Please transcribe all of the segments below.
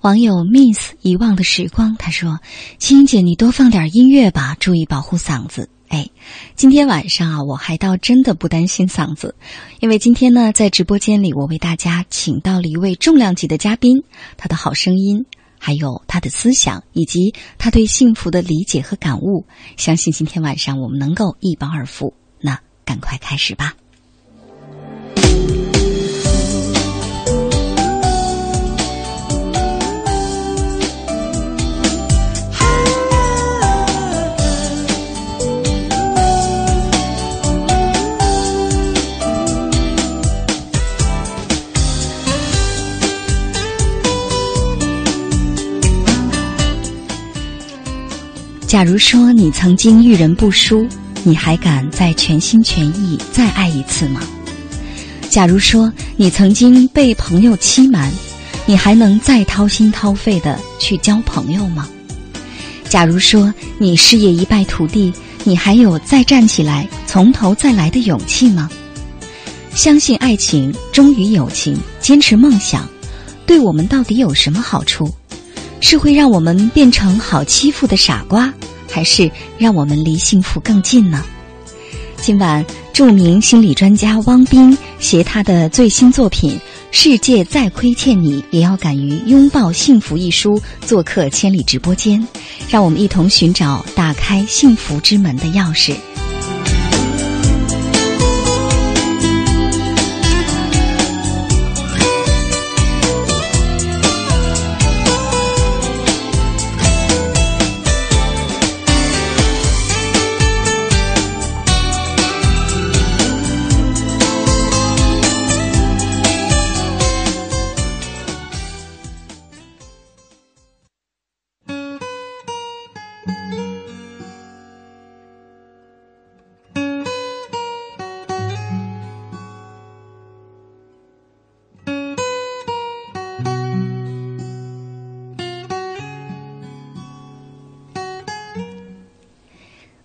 网友 miss 遗忘的时光，他说：“青姐，你多放点音乐吧，注意保护嗓子。”哎，今天晚上啊，我还倒真的不担心嗓子，因为今天呢，在直播间里，我为大家请到了一位重量级的嘉宾，他的好声音，还有他的思想，以及他对幸福的理解和感悟，相信今天晚上我们能够一饱耳福。那赶快开始吧。假如说你曾经遇人不淑，你还敢再全心全意再爱一次吗？假如说你曾经被朋友欺瞒，你还能再掏心掏肺的去交朋友吗？假如说你事业一败涂地，你还有再站起来从头再来的勇气吗？相信爱情，忠于友情，坚持梦想，对我们到底有什么好处？是会让我们变成好欺负的傻瓜，还是让我们离幸福更近呢？今晚，著名心理专家汪斌携他的最新作品《世界再亏欠你，也要敢于拥抱幸福》一书做客千里直播间，让我们一同寻找打开幸福之门的钥匙。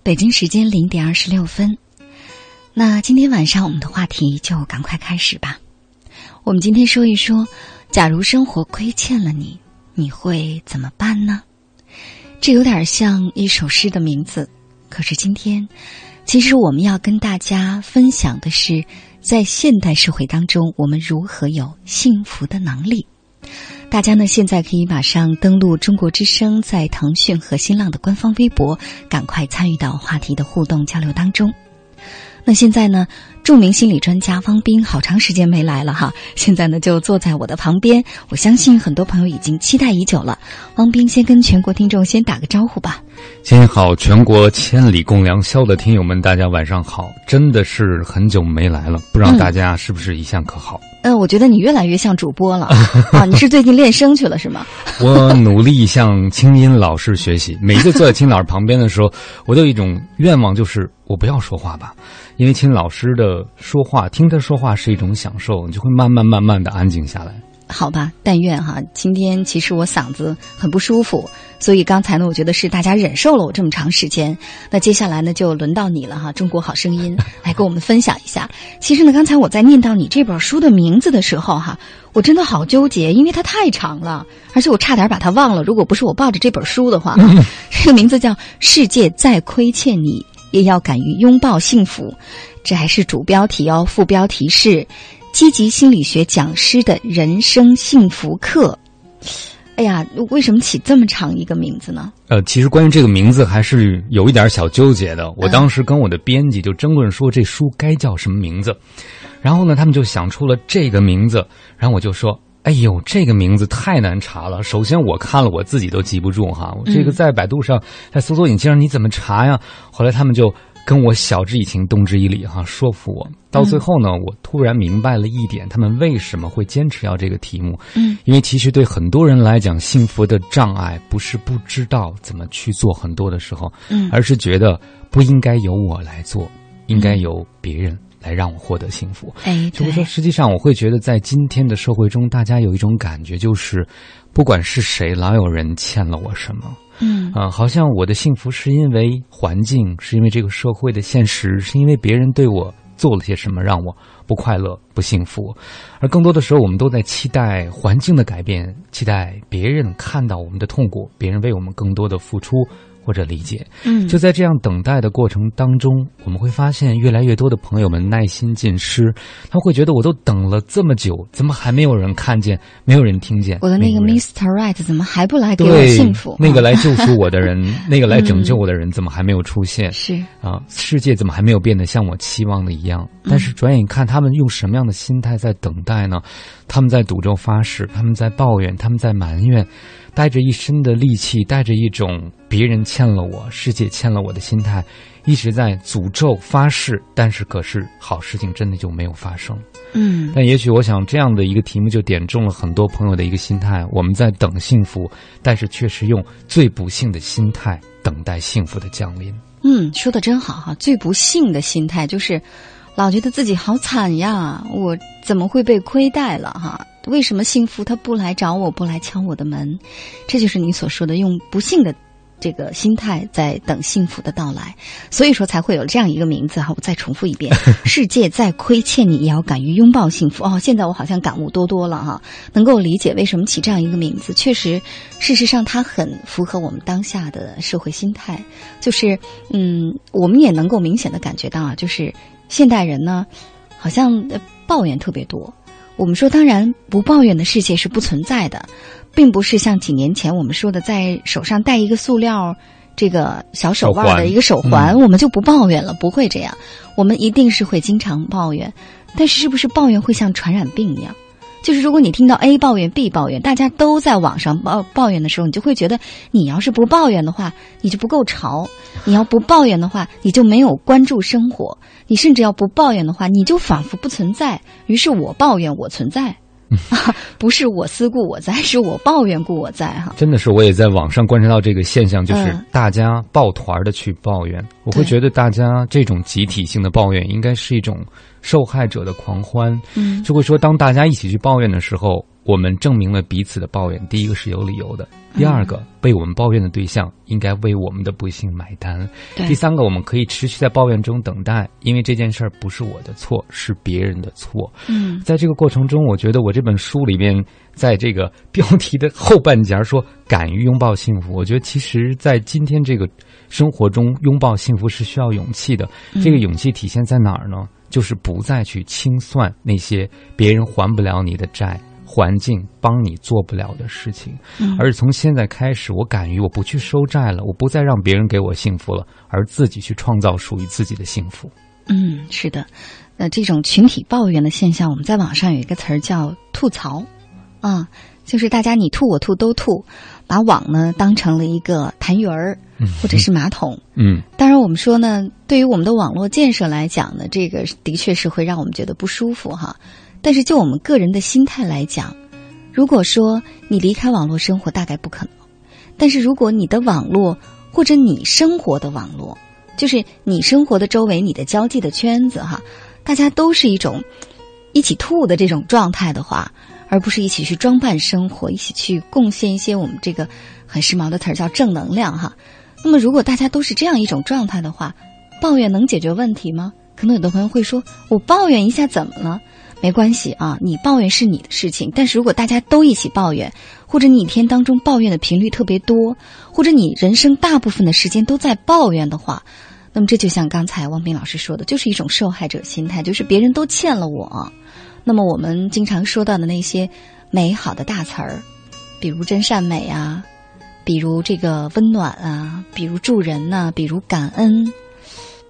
北京时间零点二十六分，那今天晚上我们的话题就赶快开始吧。我们今天说一说，假如生活亏欠了你，你会怎么办呢？这有点像一首诗的名字。可是今天，其实我们要跟大家分享的是，在现代社会当中，我们如何有幸福的能力。大家呢，现在可以马上登录中国之声，在腾讯和新浪的官方微博，赶快参与到话题的互动交流当中。那现在呢，著名心理专家汪斌好长时间没来了哈，现在呢就坐在我的旁边，我相信很多朋友已经期待已久了。汪斌先跟全国听众先打个招呼吧。先好，全国千里共良宵的听友们，大家晚上好！真的是很久没来了，不知道大家是不是一向可好？嗯，我觉得你越来越像主播了啊！你是最近练声去了是吗？我努力向清音老师学习，每一个坐在青老师旁边的时候，我都有一种愿望，就是我不要说话吧，因为清老师的说话，听他说话是一种享受，你就会慢慢慢慢的安静下来。好吧，但愿哈。今天其实我嗓子很不舒服，所以刚才呢，我觉得是大家忍受了我这么长时间。那接下来呢，就轮到你了哈，《中国好声音》来跟我们分享一下。其实呢，刚才我在念到你这本书的名字的时候哈，我真的好纠结，因为它太长了，而且我差点把它忘了。如果不是我抱着这本书的话，这个名字叫《世界再亏欠你，也要敢于拥抱幸福》，这还是主标题哦，副标题是。积极心理学讲师的人生幸福课，哎呀，为什么起这么长一个名字呢？呃，其实关于这个名字还是有一点小纠结的。我当时跟我的编辑就争论说这书该叫什么名字，然后呢，他们就想出了这个名字，然后我就说：“哎呦，这个名字太难查了。首先我看了我自己都记不住哈，我这个在百度上在搜索引擎上你怎么查呀？”后来他们就。跟我晓之以情，动之以理，哈，说服我。到最后呢，我突然明白了一点，他们为什么会坚持要这个题目。嗯，因为其实对很多人来讲，幸福的障碍不是不知道怎么去做很多的时候，嗯，而是觉得不应该由我来做，应该由别人来让我获得幸福。哎，就是说，实际上我会觉得，在今天的社会中，大家有一种感觉，就是不管是谁，老有人欠了我什么。嗯啊，好像我的幸福是因为环境，是因为这个社会的现实，是因为别人对我做了些什么让我不快乐、不幸福，而更多的时候，我们都在期待环境的改变，期待别人看到我们的痛苦，别人为我们更多的付出。或者理解，嗯，就在这样等待的过程当中，我们会发现越来越多的朋友们耐心尽失，他会觉得我都等了这么久，怎么还没有人看见，没有人听见？我的那个 Mr. Right 怎么还不来给我幸福？那个来救赎我的人，那个来拯救我的人，怎么还没有出现？是啊，世界怎么还没有变得像我期望的一样？但是转眼看他们用什么样的心态在等待呢？他们在赌咒发誓，他们在抱怨，他们在埋怨。带着一身的戾气，带着一种别人欠了我、世界欠了我的心态，一直在诅咒发誓，但是可是好事情真的就没有发生。嗯，但也许我想这样的一个题目就点中了很多朋友的一个心态：我们在等幸福，但是却是用最不幸的心态等待幸福的降临。嗯，说的真好哈！最不幸的心态就是，老觉得自己好惨呀，我怎么会被亏待了哈？为什么幸福他不来找我，不来敲我的门？这就是你所说的用不幸的这个心态在等幸福的到来，所以说才会有这样一个名字哈。我再重复一遍：世界再亏欠你，也要敢于拥抱幸福。哦，现在我好像感悟多多了哈，能够理解为什么起这样一个名字。确实，事实上它很符合我们当下的社会心态。就是嗯，我们也能够明显的感觉到啊，就是现代人呢，好像抱怨特别多。我们说，当然不抱怨的世界是不存在的，并不是像几年前我们说的，在手上戴一个塑料这个小手腕的一个手环，我们就不抱怨了，不会这样。我们一定是会经常抱怨，但是是不是抱怨会像传染病一样？就是如果你听到 A 抱怨 B 抱怨，大家都在网上抱抱怨的时候，你就会觉得，你要是不抱怨的话，你就不够潮；你要不抱怨的话，你就没有关注生活；你甚至要不抱怨的话，你就仿佛不存在。于是我抱怨我存在，不是我思故我在，是我抱怨故我在。哈，真的是，我也在网上观察到这个现象，就是大家抱团的去抱怨，我会觉得大家这种集体性的抱怨，应该是一种。受害者的狂欢，嗯，就会说，当大家一起去抱怨的时候，我们证明了彼此的抱怨。第一个是有理由的，第二个被我们抱怨的对象应该为我们的不幸买单。第三个，我们可以持续在抱怨中等待，因为这件事儿不是我的错，是别人的错。嗯，在这个过程中，我觉得我这本书里面，在这个标题的后半截说“敢于拥抱幸福”，我觉得其实，在今天这个生活中，拥抱幸福是需要勇气的。这个勇气体现在哪儿呢？就是不再去清算那些别人还不了你的债、环境帮你做不了的事情，而是从现在开始，我敢于我不去收债了，我不再让别人给我幸福了，而自己去创造属于自己的幸福。嗯，是的，那这种群体抱怨的现象，我们在网上有一个词儿叫吐槽，啊，就是大家你吐我吐都吐，把网呢当成了一个痰盂儿。或者是马桶，嗯，当然我们说呢，对于我们的网络建设来讲呢，这个的确是会让我们觉得不舒服哈。但是就我们个人的心态来讲，如果说你离开网络生活，大概不可能。但是如果你的网络或者你生活的网络，就是你生活的周围、你的交际的圈子哈，大家都是一种一起吐的这种状态的话，而不是一起去装扮生活，一起去贡献一些我们这个很时髦的词儿叫正能量哈。那么，如果大家都是这样一种状态的话，抱怨能解决问题吗？可能有的朋友会说：“我抱怨一下怎么了？”没关系啊，你抱怨是你的事情。但是如果大家都一起抱怨，或者你一天当中抱怨的频率特别多，或者你人生大部分的时间都在抱怨的话，那么这就像刚才汪斌老师说的，就是一种受害者心态，就是别人都欠了我。那么我们经常说到的那些美好的大词儿，比如真善美啊，比如这个温暖啊，比如助人呐，比如感恩。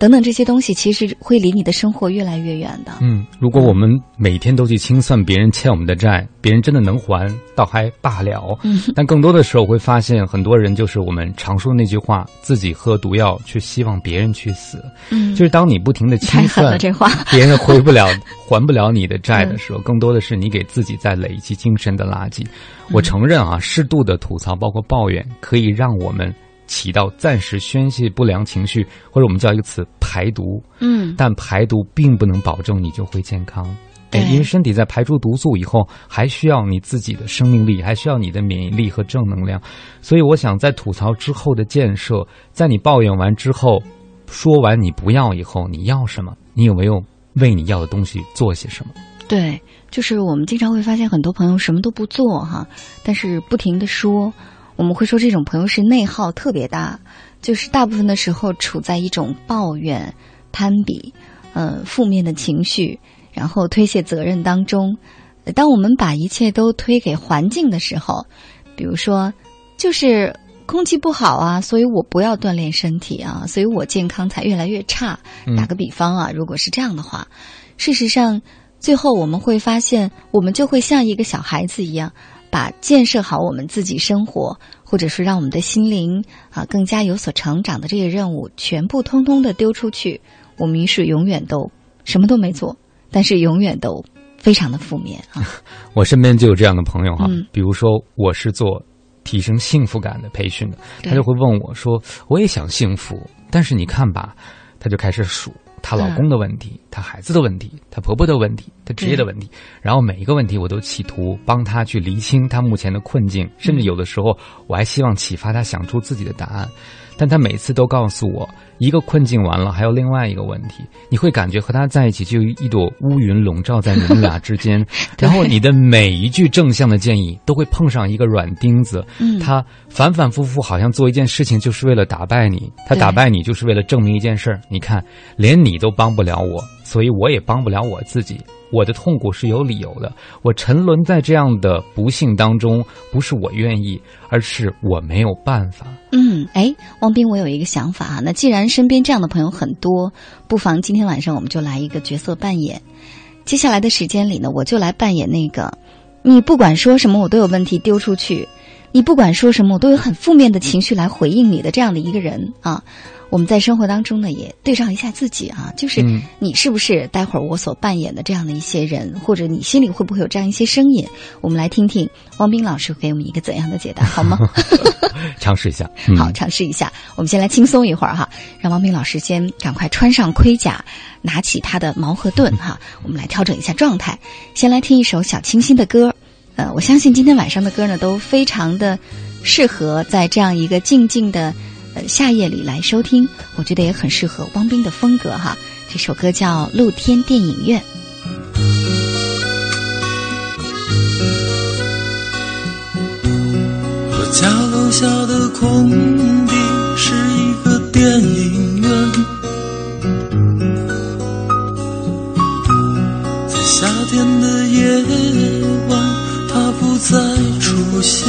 等等这些东西，其实会离你的生活越来越远的。嗯，如果我们每天都去清算别人欠我们的债，别人真的能还，倒还罢了。嗯，但更多的时候会发现，很多人就是我们常说的那句话：自己喝毒药，却希望别人去死。嗯，就是当你不停的清算这话，别人回不了、还不了你的债的时候，更多的是你给自己在累积精神的垃圾。我承认啊，适度的吐槽，包括抱怨，可以让我们。起到暂时宣泄不良情绪，或者我们叫一个词排毒。嗯，但排毒并不能保证你就会健康。对，因为身体在排出毒素以后，还需要你自己的生命力，还需要你的免疫力和正能量。所以，我想在吐槽之后的建设，在你抱怨完之后，说完你不要以后，你要什么？你有没有为你要的东西做些什么？对，就是我们经常会发现很多朋友什么都不做哈，但是不停的说。我们会说这种朋友是内耗特别大，就是大部分的时候处在一种抱怨、攀比、呃负面的情绪，然后推卸责任当中。当我们把一切都推给环境的时候，比如说，就是空气不好啊，所以我不要锻炼身体啊，所以我健康才越来越差。打个比方啊，如果是这样的话，事实上最后我们会发现，我们就会像一个小孩子一样。把建设好我们自己生活，或者是让我们的心灵啊更加有所成长的这些任务，全部通通的丢出去，我们于是永远都什么都没做，但是永远都非常的负面啊。我身边就有这样的朋友哈，比如说我是做提升幸福感的培训的，他就会问我说：“我也想幸福，但是你看吧，他就开始数。”她老公的问题，她孩子的问题，她婆婆的问题，她职业的问题，然后每一个问题我都企图帮她去厘清她目前的困境，甚至有的时候我还希望启发她想出自己的答案。但他每次都告诉我，一个困境完了，还有另外一个问题。你会感觉和他在一起，就有一朵乌云笼罩在你们俩 之间。然后你的每一句正向的建议，都会碰上一个软钉子。嗯，他反反复复，好像做一件事情就是为了打败你。他打败你，就是为了证明一件事儿。你看，连你都帮不了我，所以我也帮不了我自己。我的痛苦是有理由的，我沉沦在这样的不幸当中，不是我愿意，而是我没有办法。嗯，哎，汪斌，我有一个想法啊，那既然身边这样的朋友很多，不妨今天晚上我们就来一个角色扮演。接下来的时间里呢，我就来扮演那个，你不管说什么，我都有问题丢出去；你不管说什么，我都有很负面的情绪来回应你的这样的一个人啊。我们在生活当中呢，也对照一下自己啊，就是你是不是待会儿我所扮演的这样的一些人，或者你心里会不会有这样一些声音？我们来听听汪斌老师给我们一个怎样的解答，好吗？尝试一下，好，尝试一下。我们先来轻松一会儿哈，让汪斌老师先赶快穿上盔甲，拿起他的矛和盾哈，我们来调整一下状态。先来听一首小清新的歌，呃，我相信今天晚上的歌呢都非常的适合在这样一个静静的。呃，夏夜里来收听，我觉得也很适合汪冰的风格哈。这首歌叫《露天电影院》。我家楼下的空地是一个电影院，在夏天的夜晚，它不再出现。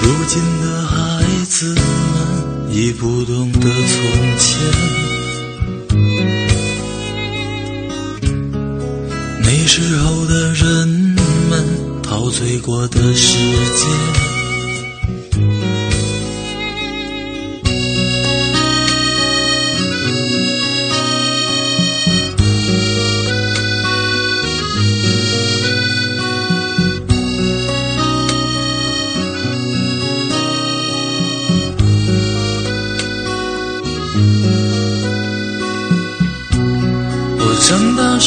如今的孩子们已不懂得从前，那时候的人们陶醉过的世界。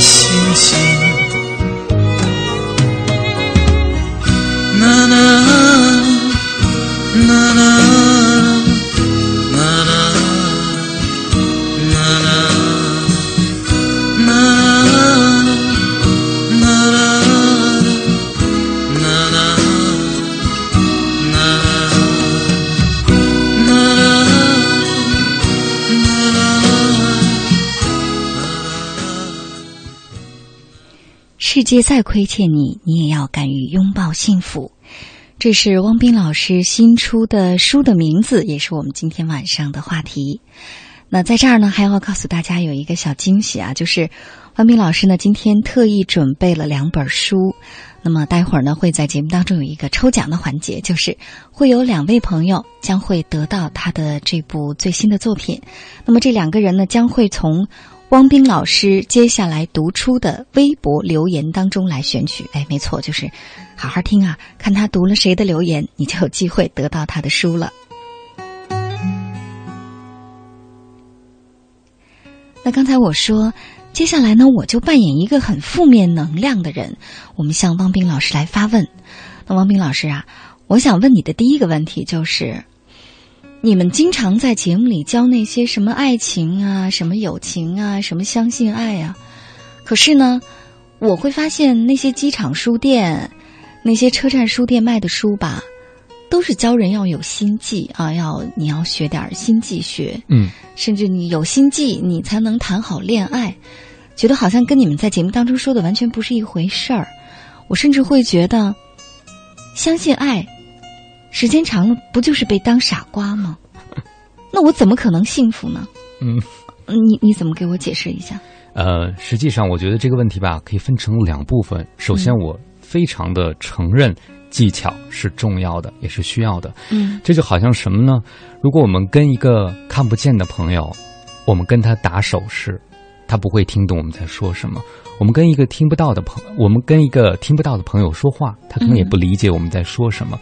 星星。呐呐呐呐。世界再亏欠你，你也要敢于拥抱幸福。这是汪斌老师新出的书的名字，也是我们今天晚上的话题。那在这儿呢，还要告诉大家有一个小惊喜啊，就是汪斌老师呢今天特意准备了两本书。那么待会儿呢会在节目当中有一个抽奖的环节，就是会有两位朋友将会得到他的这部最新的作品。那么这两个人呢将会从。汪冰老师接下来读出的微博留言当中来选取，哎，没错，就是好好听啊，看他读了谁的留言，你就有机会得到他的书了。那刚才我说，接下来呢，我就扮演一个很负面能量的人，我们向汪冰老师来发问。那汪冰老师啊，我想问你的第一个问题就是。你们经常在节目里教那些什么爱情啊、什么友情啊、什么相信爱啊，可是呢，我会发现那些机场书店、那些车站书店卖的书吧，都是教人要有心计啊，要你要学点心计学，嗯，甚至你有心计，你才能谈好恋爱，觉得好像跟你们在节目当中说的完全不是一回事儿。我甚至会觉得，相信爱。时间长了，不就是被当傻瓜吗？那我怎么可能幸福呢？嗯，你你怎么给我解释一下？呃，实际上我觉得这个问题吧，可以分成两部分。首先，我非常的承认技巧是重要的，也是需要的。嗯，这就好像什么呢？如果我们跟一个看不见的朋友，我们跟他打手势，他不会听懂我们在说什么；我们跟一个听不到的朋，我们跟一个听不到的朋友说话，他可能也不理解我们在说什么。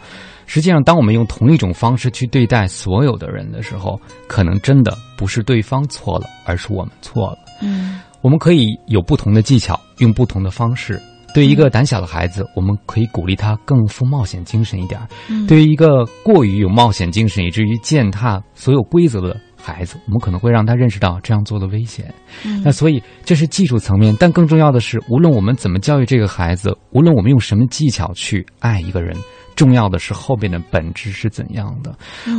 实际上，当我们用同一种方式去对待所有的人的时候，可能真的不是对方错了，而是我们错了。嗯，我们可以有不同的技巧，用不同的方式。对于一个胆小的孩子，我们可以鼓励他更富冒险精神一点；对于一个过于有冒险精神，以至于践踏所有规则的孩子，我们可能会让他认识到这样做的危险。那所以这是技术层面，但更重要的是，无论我们怎么教育这个孩子，无论我们用什么技巧去爱一个人。重要的是后边的本质是怎样的？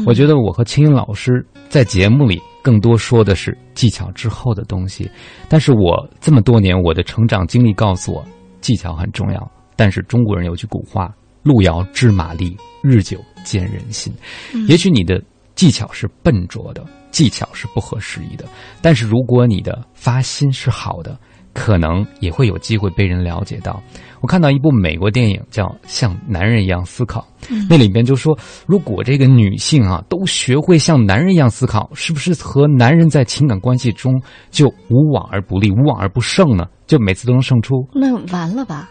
我觉得我和青音老师在节目里更多说的是技巧之后的东西，但是我这么多年我的成长经历告诉我，技巧很重要。但是中国人有句古话：“路遥知马力，日久见人心。”也许你的技巧是笨拙的，技巧是不合时宜的。但是如果你的发心是好的，可能也会有机会被人了解到。我看到一部美国电影叫《像男人一样思考》，那里边就说，如果这个女性啊都学会像男人一样思考，是不是和男人在情感关系中就无往而不利、无往而不胜呢？就每次都能胜出？那完了吧？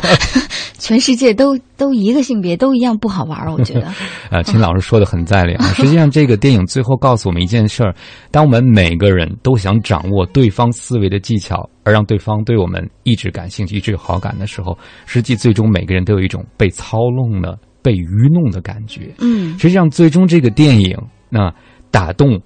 全世界都都一个性别都一样不好玩儿，我觉得。啊，秦老师说的很在理啊。实际上，这个电影最后告诉我们一件事儿：当我们每个人都想掌握对方思维的技巧，而让对方对我们一直感兴趣、一直有好感的时候，实际最终每个人都有一种被操弄的、被愚弄的感觉。嗯，实际上，最终这个电影那打动。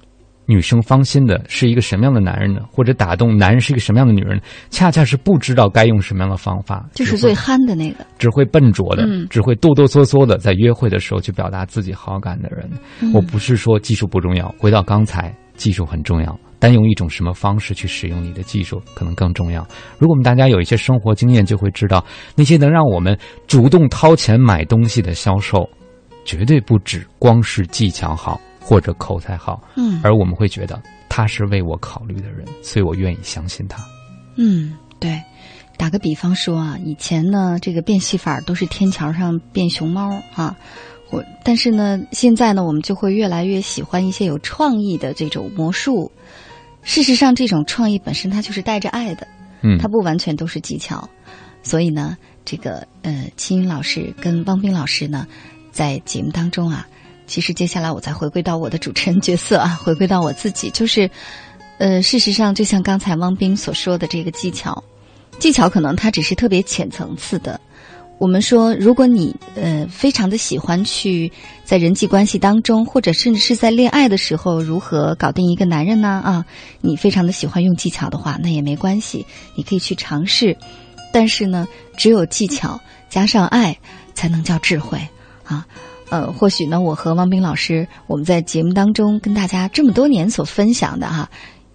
女生芳心的是一个什么样的男人呢？或者打动男人是一个什么样的女人？恰恰是不知道该用什么样的方法，就是最憨的那个，只会笨拙的，嗯只会哆哆嗦嗦的在约会的时候去表达自己好感的人。嗯我不是说技术不重要，回到刚才，技术很重要，但用一种什么方式去使用你的技术可能更重要。如果我们大家有一些生活经验，就会知道那些能让我们主动掏钱买东西的销售，绝对不止光是技巧好或者口才好。嗯而我们会觉得他是为我考虑的人，所以我愿意相信他。嗯，对。打个比方说啊，以前呢，这个变戏法都是天桥上变熊猫啊，我但是呢，现在呢，我们就会越来越喜欢一些有创意的这种魔术。事实上，这种创意本身它就是带着爱的，嗯，它不完全都是技巧。所以呢，这个呃，青云老师跟汪冰老师呢，在节目当中啊，其实接下来我再回归到我的主持人角色啊，回归到我自己，就是，呃，事实上就像刚才汪冰所说的这个技巧，技巧可能它只是特别浅层次的。我们说，如果你呃非常的喜欢去在人际关系当中，或者甚至是在恋爱的时候，如何搞定一个男人呢？啊，你非常的喜欢用技巧的话，那也没关系，你可以去尝试。但是呢，只有技巧加上爱，才能叫智慧啊。呃，或许呢，我和汪冰老师，我们在节目当中跟大家这么多年所分享的哈、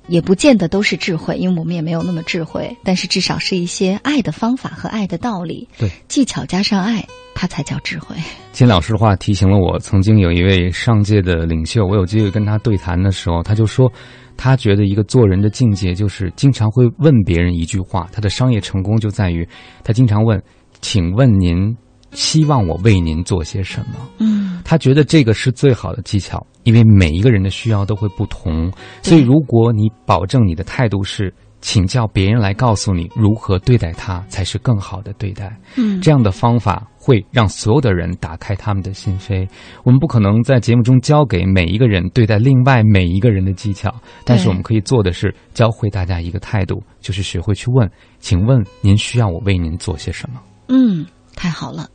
也不见得都是智慧，因为我们也没有那么智慧，但是至少是一些爱的方法和爱的道理。对，技巧加上爱，它才叫智慧。金老师的话提醒了我，曾经有一位上届的领袖，我有机会跟他对谈的时候，他就说，他觉得一个做人的境界就是经常会问别人一句话，他的商业成功就在于他经常问：“请问您希望我为您做些什么？”嗯，他觉得这个是最好的技巧，因为每一个人的需要都会不同，所以如果你保证你的态度是请教别人来告诉你如何对待他才是更好的对待，嗯。这样的方法会让所有的人打开他们的心扉。我们不可能在节目中教给每一个人对待另外每一个人的技巧，但是我们可以做的是教会大家一个态度，就是学会去问，请问您需要我为您做些什么？嗯，太好了。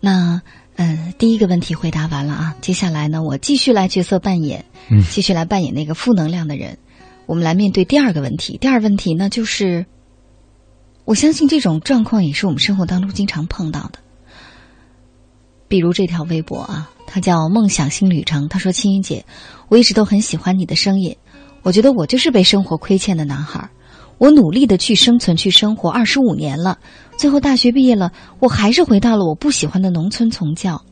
那呃，第一个问题回答完了啊，接下来呢，我继续来角色扮演，嗯继续来扮演那个负能量的人。我们来面对第二个问题。第二个问题呢，就是我相信这种状况也是我们生活当中经常碰到的。比如这条微博啊，它叫“梦想新旅程”。他说：“青云姐，我一直都很喜欢你的声音，我觉得我就是被生活亏欠的男孩儿。我努力的去生存、去生活二十五年了，最后大学毕业了，我还是回到了我不喜欢的农村从教。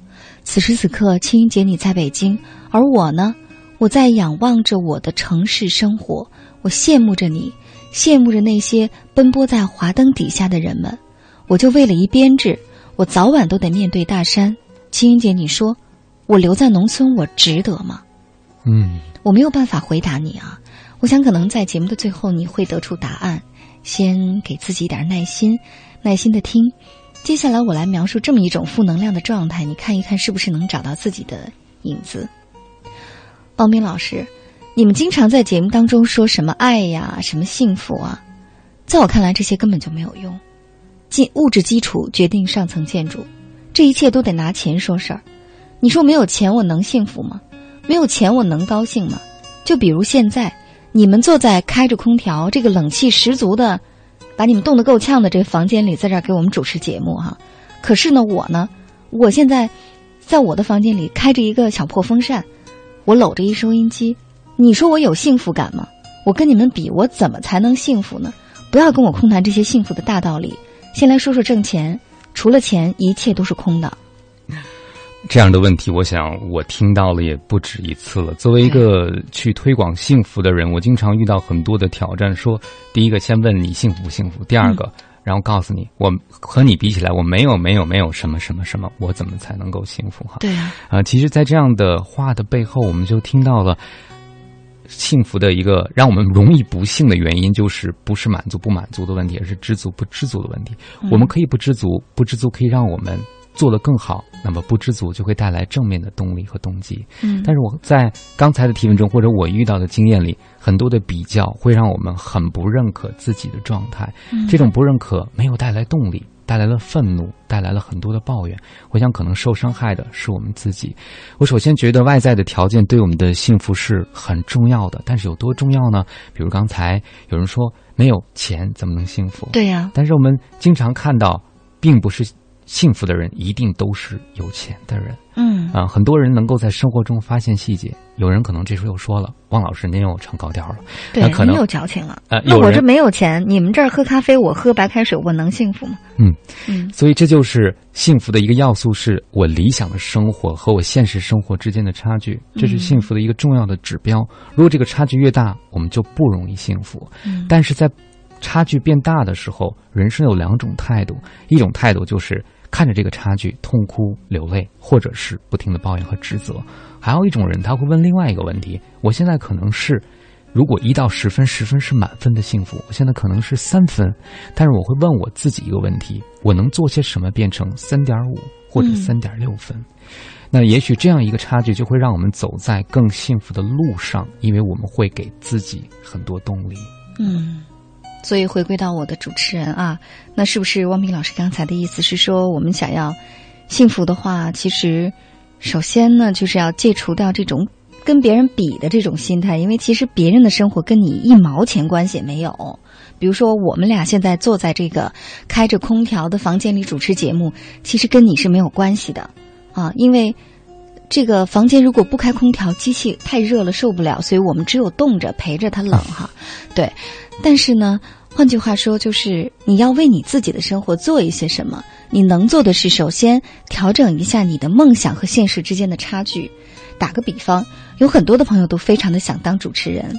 此时此刻，青音姐你在北京，而我呢，我在仰望着我的城市生活，我羡慕着你，羡慕着那些奔波在华灯底下的人们。我就为了一编制，我早晚都得面对大山。青音姐，你说，我留在农村，我值得吗？嗯我没有办法回答你啊。我想可能在节目的最后你会得出答案，先给自己一点耐心，耐心的听。接下来我来描述这么一种负能量的状态，你看一看是不是能找到自己的影子。汪斌老师，你们经常在节目当中说什么爱呀，什么幸福啊，在我看来这些根本就没有用。基物质基础决定上层建筑，这一切都得拿钱说事儿。你说没有钱我能幸福吗？没有钱我能高兴吗？就比如现在，你们坐在开着空调、这个冷气十足的，把你们冻得够呛的这个房间里，在这儿给我们主持节目哈。可是呢，我呢，我现在在我的房间里开着一个小破风扇，我搂着一收音机，你说我有幸福感吗？我跟你们比，我怎么才能幸福呢？不要跟我空谈这些幸福的大道理，先来说说挣钱。除了钱，一切都是空的。这样的问题，我想我听到了也不止一次了。作为一个去推广幸福的人，我经常遇到很多的挑战。说第一个，先问你幸福不幸福；第二个，然后告诉你，我和你比起来，我没有没有没有什么什么什么，我怎么才能够幸福？哈，对啊，啊，其实，在这样的话的背后，我们就听到了幸福的一个让我们容易不幸的原因，就是不是满足不满足的问题，而是知足不知足的问题。我们可以不知足，不知足可以让我们。做得更好，那么不知足就会带来正面的动力和动机。嗯，但是我在刚才的提问中，或者我遇到的经验里，很多的比较会让我们很不认可自己的状态。嗯，这种不认可没有带来动力，带来了愤怒，带来了很多的抱怨。我想，可能受伤害的是我们自己。我首先觉得外在的条件对我们的幸福是很重要的，但是有多重要呢？比如刚才有人说，没有钱怎么能幸福？对呀，但是我们经常看到，并不是。幸福的人一定都是有钱的人。嗯啊，很多人能够在生活中发现细节。有人可能这时候又说了：“汪老师，您又唱高调了。”对，可能又矫情了。呃，那我这没有钱，你们这儿喝咖啡，我喝白开水，我能幸福吗？嗯嗯。所以这就是幸福的一个要素，是我理想的生活和我现实生活之间的差距，这是幸福的一个重要的指标。如果这个差距越大，我们就不容易幸福。嗯，但是在差距变大的时候，人生有两种态度，一种态度就是。看着这个差距痛哭流泪，或者是不停的抱怨和指责；还有一种人，他会问另外一个问题：我现在可能是，如果一到十分，十分是满分的幸福，我现在可能是三分，但是我会问我自己一个问题：我能做些什么变成三点五或者三点六分？那也许这样一个差距就会让我们走在更幸福的路上，因为我们会给自己很多动力。嗯。所以回归到我的主持人啊，那是不是汪明老师刚才的意思是说，我们想要幸福的话，其实首先呢，就是要戒除掉这种跟别人比的这种心态，因为其实别人的生活跟你一毛钱关系也没有。比如说，我们俩现在坐在这个开着空调的房间里主持节目，其实跟你是没有关系的啊，因为这个房间如果不开空调，机器太热了受不了，所以我们只有冻着陪着它冷哈，对。但是呢，换句话说，就是你要为你自己的生活做一些什么。你能做的是，首先调整一下你的梦想和现实之间的差距。打个比方，有很多的朋友都非常的想当主持人，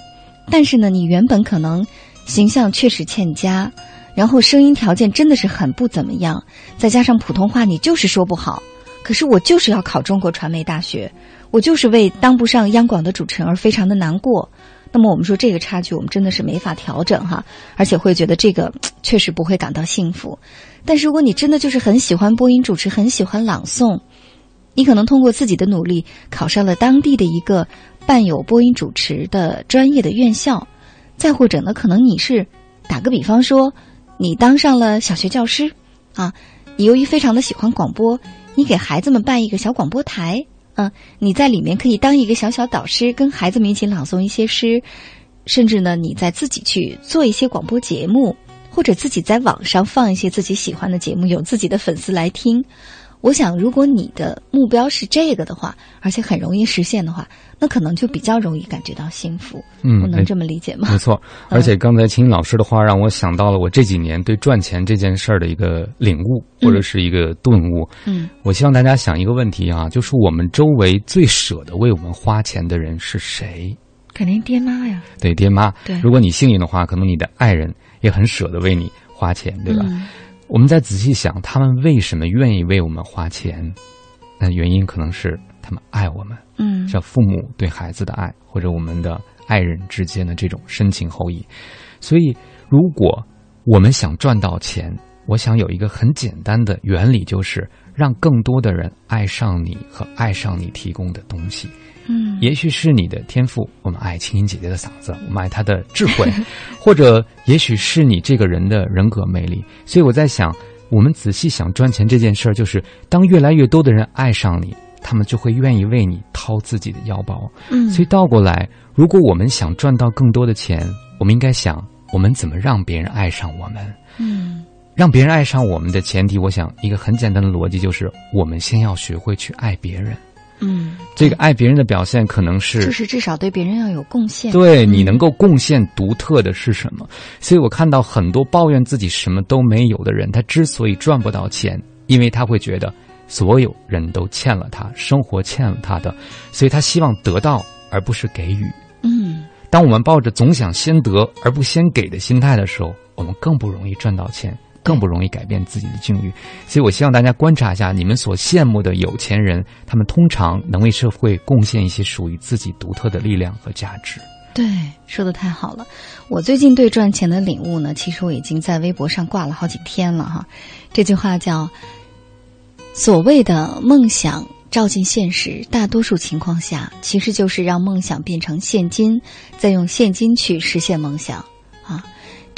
但是呢，你原本可能形象确实欠佳，然后声音条件真的是很不怎么样，再加上普通话你就是说不好。可是我就是要考中国传媒大学，我就是为当不上央广的主持人而非常的难过。那么我们说这个差距，我们真的是没法调整哈，而且会觉得这个确实不会感到幸福。但是如果你真的就是很喜欢播音主持，很喜欢朗诵，你可能通过自己的努力考上了当地的一个伴有播音主持的专业的院校，再或者呢，可能你是打个比方说，你当上了小学教师啊，你由于非常的喜欢广播，你给孩子们办一个小广播台。嗯，你在里面可以当一个小小导师，跟孩子们一起朗诵一些诗，甚至呢，你在自己去做一些广播节目，或者自己在网上放一些自己喜欢的节目，有自己的粉丝来听。我想，如果你的目标是这个的话，而且很容易实现的话，那可能就比较容易感觉到幸福。嗯，我能这么理解吗？没错。而且刚才秦老师的话让我想到了我这几年对赚钱这件事儿的一个领悟，或者是一个顿悟。嗯，我希望大家想一个问题啊，就是我们周围最舍得为我们花钱的人是谁？肯定爹妈呀。对，爹妈。对，如果你幸运的话，可能你的爱人也很舍得为你花钱，对吧？我们再仔细想，他们为什么愿意为我们花钱？那原因可能是他们爱我们，嗯，像父母对孩子的爱，或者我们的爱人之间的这种深情厚谊。所以，如果我们想赚到钱，我想有一个很简单的原理，就是让更多的人爱上你和爱上你提供的东西。嗯，也许是你的天赋，我们爱青音姐姐的嗓子，我们爱她的智慧，或者也许是你这个人的人格魅力。所以我在想，我们仔细想赚钱这件事儿，就是当越来越多的人爱上你，他们就会愿意为你掏自己的腰包。嗯，所以倒过来，如果我们想赚到更多的钱，我们应该想，我们怎么让别人爱上我们？嗯，让别人爱上我们的前提，我想一个很简单的逻辑就是，我们先要学会去爱别人。嗯，这个爱别人的表现可能是，就是至少对别人要有贡献。对你能够贡献独特的是什么？所以我看到很多抱怨自己什么都没有的人，他之所以赚不到钱，因为他会觉得所有人都欠了他，生活欠了他的，所以他希望得到而不是给予。嗯，当我们抱着总想先得而不先给的心态的时候，我们更不容易赚到钱，更不容易改变自己的境遇。所以我希望大家观察一下，你们所羡慕的有钱人，他们通常能为社会贡献一些属于自己独特的力量和价值。对，说的太好了。我最近对赚钱的领悟呢，其实我已经在微博上挂了好几天了哈。这句话叫“所谓的梦想照进现实”，大多数情况下其实就是让梦想变成现金，再用现金去实现梦想。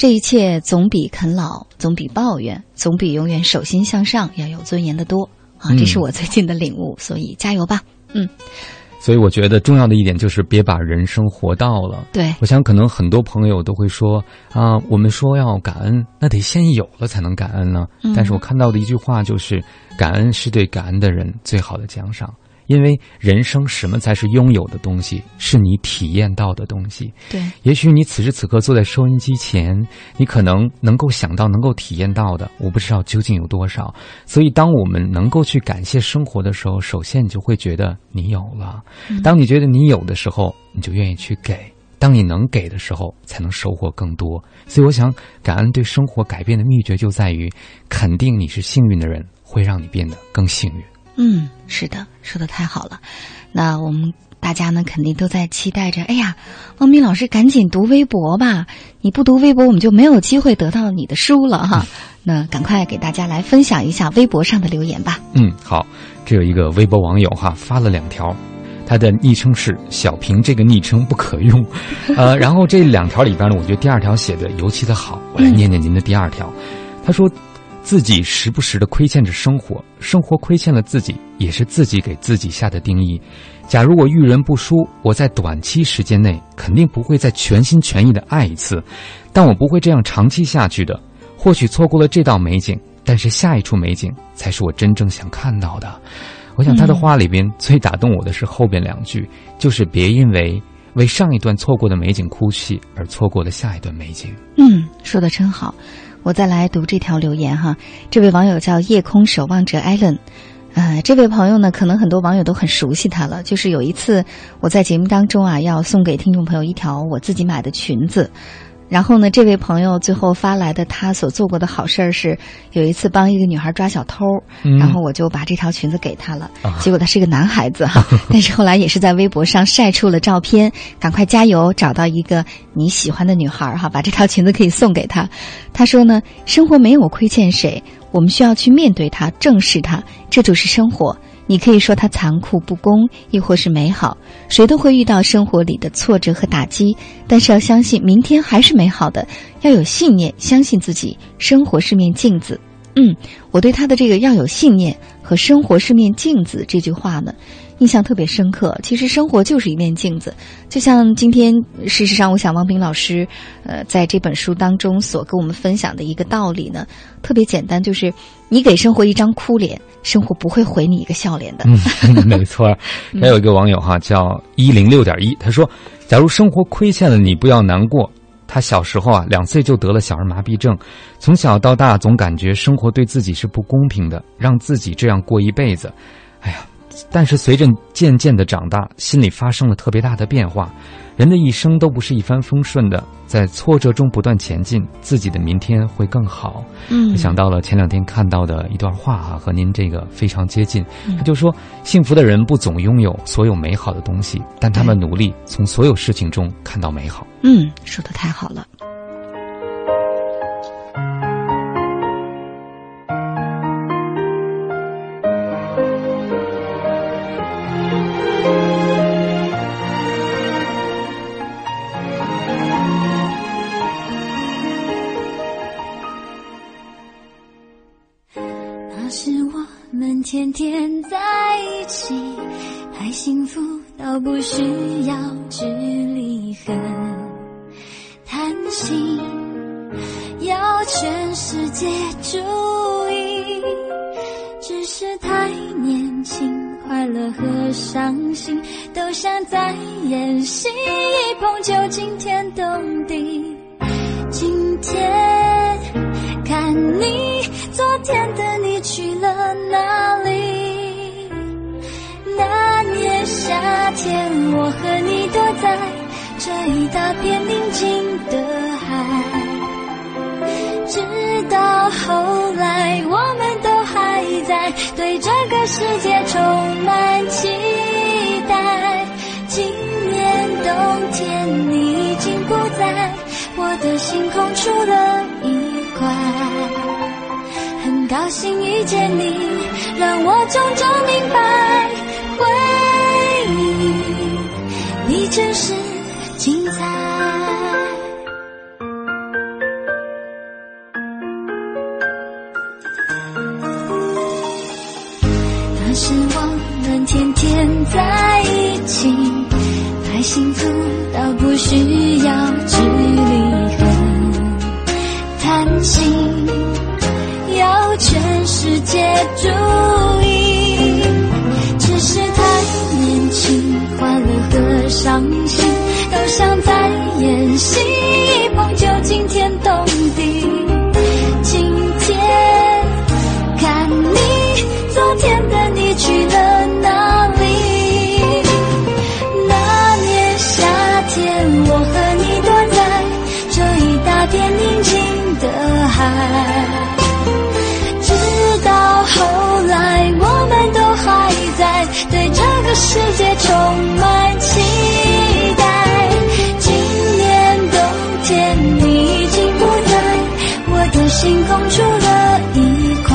这一切总比啃老、总比抱怨、总比永远手心向上要有尊严的多啊！这是我最近的领悟，所以加油吧，嗯。所以我觉得重要的一点就是别把人生活到了。对，我想可能很多朋友都会说啊，我们说要感恩，那得先有了才能感恩呢。但是我看到的一句话就是，感恩是对感恩的人最好的奖赏。因为人生什么才是拥有的东西？是你体验到的东西。对，也许你此时此刻坐在收音机前，你可能能够想到、能够体验到的，我不知道究竟有多少。所以，当我们能够去感谢生活的时候，首先你就会觉得你有了。当你觉得你有的时候，你就愿意去给；当你能给的时候，才能收获更多。所以，我想感恩对生活改变的秘诀就在于，肯定你是幸运的人，会让你变得更幸运。嗯，是的，说的太好了。那我们大家呢，肯定都在期待着。哎呀，汪斌老师，赶紧读微博吧！你不读微博，我们就没有机会得到你的书了哈。那赶快给大家来分享一下微博上的留言吧。嗯，好，这有一个微博网友哈发了两条，他的昵称是小平，这个昵称不可用。呃，然后这两条里边呢，我觉得第二条写的尤其的好，我来念念您的第二条。他说。自己时不时的亏欠着生活，生活亏欠了自己，也是自己给自己下的定义。假如我遇人不淑，我在短期时间内肯定不会再全心全意的爱一次，但我不会这样长期下去的。或许错过了这道美景，但是下一处美景才是我真正想看到的。我想他的话里边最打动我的是后边两句，就是别因为为上一段错过的美景哭泣而错过了下一段美景。嗯，说的真好。我再来读这条留言哈，这位网友叫夜空守望者艾伦，呃，这位朋友呢，可能很多网友都很熟悉他了。就是有一次我在节目当中啊，要送给听众朋友一条我自己买的裙子。然后呢，这位朋友最后发来的他所做过的好事儿是，有一次帮一个女孩抓小偷，然后我就把这条裙子给他了。结果他是个男孩子哈，但是后来也是在微博上晒出了照片，赶快加油，找到一个你喜欢的女孩哈，把这条裙子可以送给她。他说呢，生活没有亏欠谁，我们需要去面对它，正视它，这就是生活。你可以说它残酷不公，亦或是美好。谁都会遇到生活里的挫折和打击，但是要相信明天还是美好的。要有信念，相信自己。生活是面镜子。嗯，我对他的这个要有信念和生活是面镜子这句话呢。印象特别深刻。其实生活就是一面镜子，就像今天，事实上，我想汪冰老师，呃，在这本书当中所跟我们分享的一个道理呢，特别简单，就是你给生活一张哭脸，生活不会回你一个笑脸的。嗯，没错。还有一个网友哈，叫一零六点一，他说：“假如生活亏欠了你，不要难过。他小时候啊，两岁就得了小儿麻痹症，从小到大总感觉生活对自己是不公平的，让自己这样过一辈子。哎呀。”但是随着渐渐的长大，心里发生了特别大的变化。人的一生都不是一帆风顺的，在挫折中不断前进，自己的明天会更好。嗯，想到了前两天看到的一段话啊，和您这个非常接近。他就说，幸福的人不总拥有所有美好的东西，但他们努力从所有事情中看到美好。嗯，说的太好了。天天在一起，太幸福到不需要距离很贪心，要全世界注意。只是太年轻，快乐和伤心都像在演戏，一碰就惊天动地。今天你，昨天的你去了哪里？那年夏天，我和你躲在这一大片宁静的海，直到后来，我们都还在对这个世界充满期待。今年冬天，你已经不在我的星空出了块，很高兴遇见你，让我终究明白，回忆你真是精彩。那时我们天天在一起，太幸福到不需要距离很贪心，全世界注意。只是太年轻，欢乐和伤心都像在演戏，一碰就惊天世界充满期待。今年冬天，你已经不在我的心空出了一块。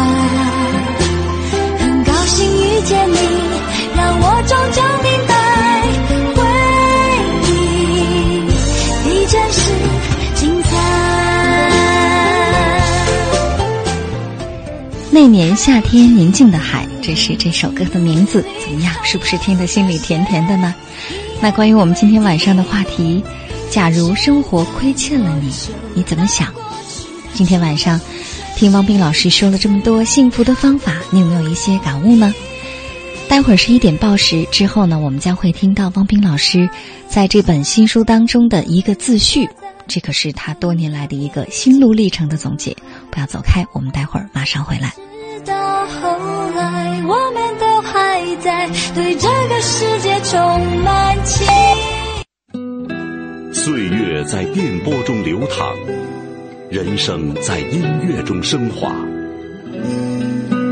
很高兴遇见你，让我终究明白，回忆比真实精彩。那年夏天宁静的海，这是这首歌的名字。怎么样？是不是听得心里甜甜的呢？那关于我们今天晚上的话题，假如生活亏欠了你，你怎么想？今天晚上听汪斌老师说了这么多幸福的方法，你有没有一些感悟呢？待会儿是一点报时之后呢，我们将会听到汪斌老师在这本新书当中的一个自序，这可是他多年来的一个心路历程的总结。不要走开，我们待会儿马上回来。在对这个世界充满期岁月在电波中流淌，人生在音乐中升华。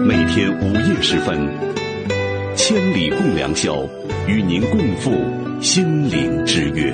每天午夜时分，千里共良宵，与您共赴心灵之约。